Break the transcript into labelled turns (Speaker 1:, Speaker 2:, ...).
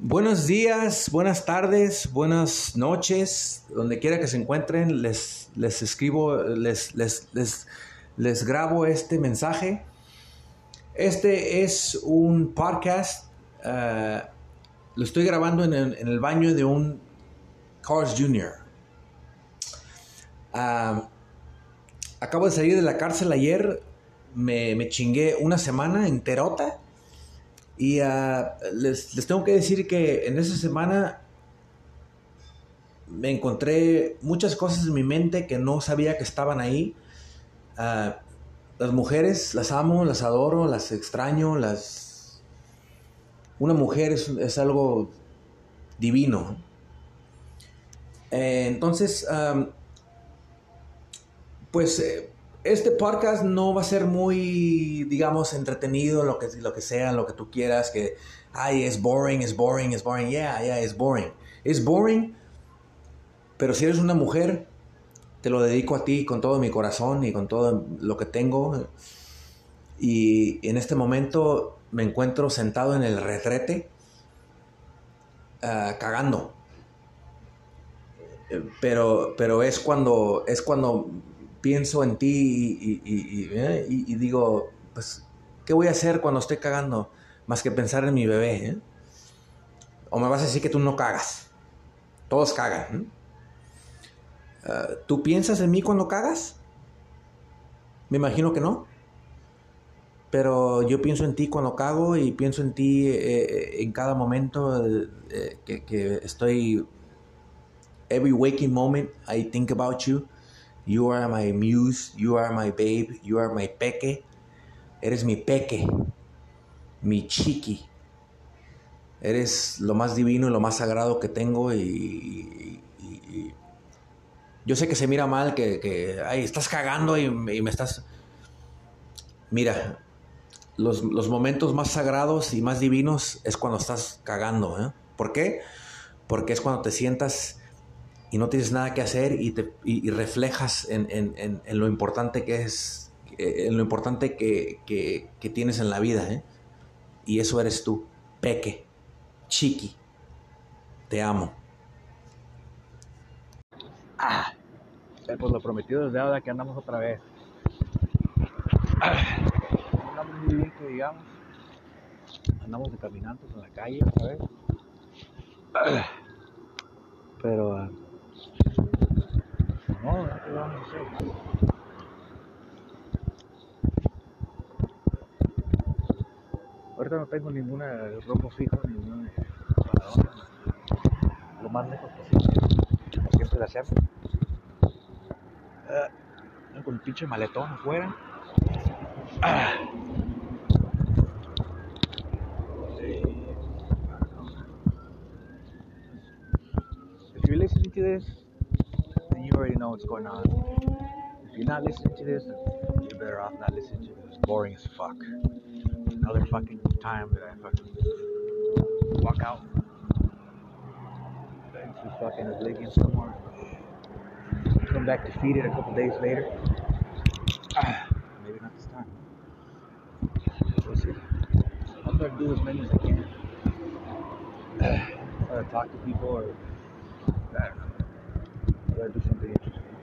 Speaker 1: Buenos días, buenas tardes, buenas noches, donde quiera que se encuentren, les, les escribo, les, les, les, grabo este mensaje. Este es un podcast, uh, lo estoy grabando en el, baño de un Cars Jr. Uh, acabo de salir de la cárcel ayer, me, me chingué una semana enterota y ah, les, tengo que decir que en esa semana me encontré muchas cosas en mi mente que no sabía que estaban ahí. Ah, las mujeres las amo, las adoro, las extraño, las... Una mujer es, algo divino. Eh, entonces, pues eh, este podcast no va a ser muy, digamos, entretenido, lo que, lo que sea, lo que tú quieras, que, ay, es boring, es boring, es boring, yeah, yeah, es boring. Es boring, pero si eres una mujer, te lo dedico a ti con todo mi corazón y con todo lo que tengo. Y en este momento me encuentro sentado en el retrete, ah, cagando. Pero, pero es cuando, es cuando pienso en ti ¿eh? y, digo, pues, ¿qué voy a hacer cuando esté cagando? Más que pensar en mi bebé. ¿eh? O me vas a decir que tú no cagas. Todos cagan. ¿eh? Ah, ¿Tú piensas en mí cuando cagas? Me imagino que no. Pero yo pienso en ti cuando cago y pienso en ti en cada momento que estoy. Every waking moment, I think about you. You are my muse, you are my babe, you are my peque. Eres mi peque, mi chiqui. Eres lo más divino y lo más sagrado que tengo y, yo sé que se mira mal, que, que ay, estás cagando y, me estás... Mira, los, momentos más sagrados y más divinos es cuando estás cagando. ¿eh? ¿Por qué? Porque es cuando te sientas y no tienes nada que hacer y, te, y, reflejas en, en, en, lo importante que es, en lo importante que, que, que tienes en la vida. ¿eh? Y eso eres tú, Peque, Chiqui. Te amo.
Speaker 2: Ah, pues lo prometido desde ahora que andamos otra vez. andamos muy bien que digamos. Andamos de caminantes en la calle, ¿sabes? Pero ah, no, ¿qué vamos a hacer? Ahorita no tengo ninguna rumbo fijo, ningún Lo más lejos posible, como siempre hacemos. Uh, con un pinche maletón afuera. Ah. If you listen this, already know what's going on. If you're not listening to this, you're better off not listening to this. Boring as fuck. Another fucking time that I fucking walk out into fucking oblivion somewhere. Come back defeated a couple days later. Maybe not this time. We'll see. Try to do as many as I can. To talk to people or I don't know reducing the.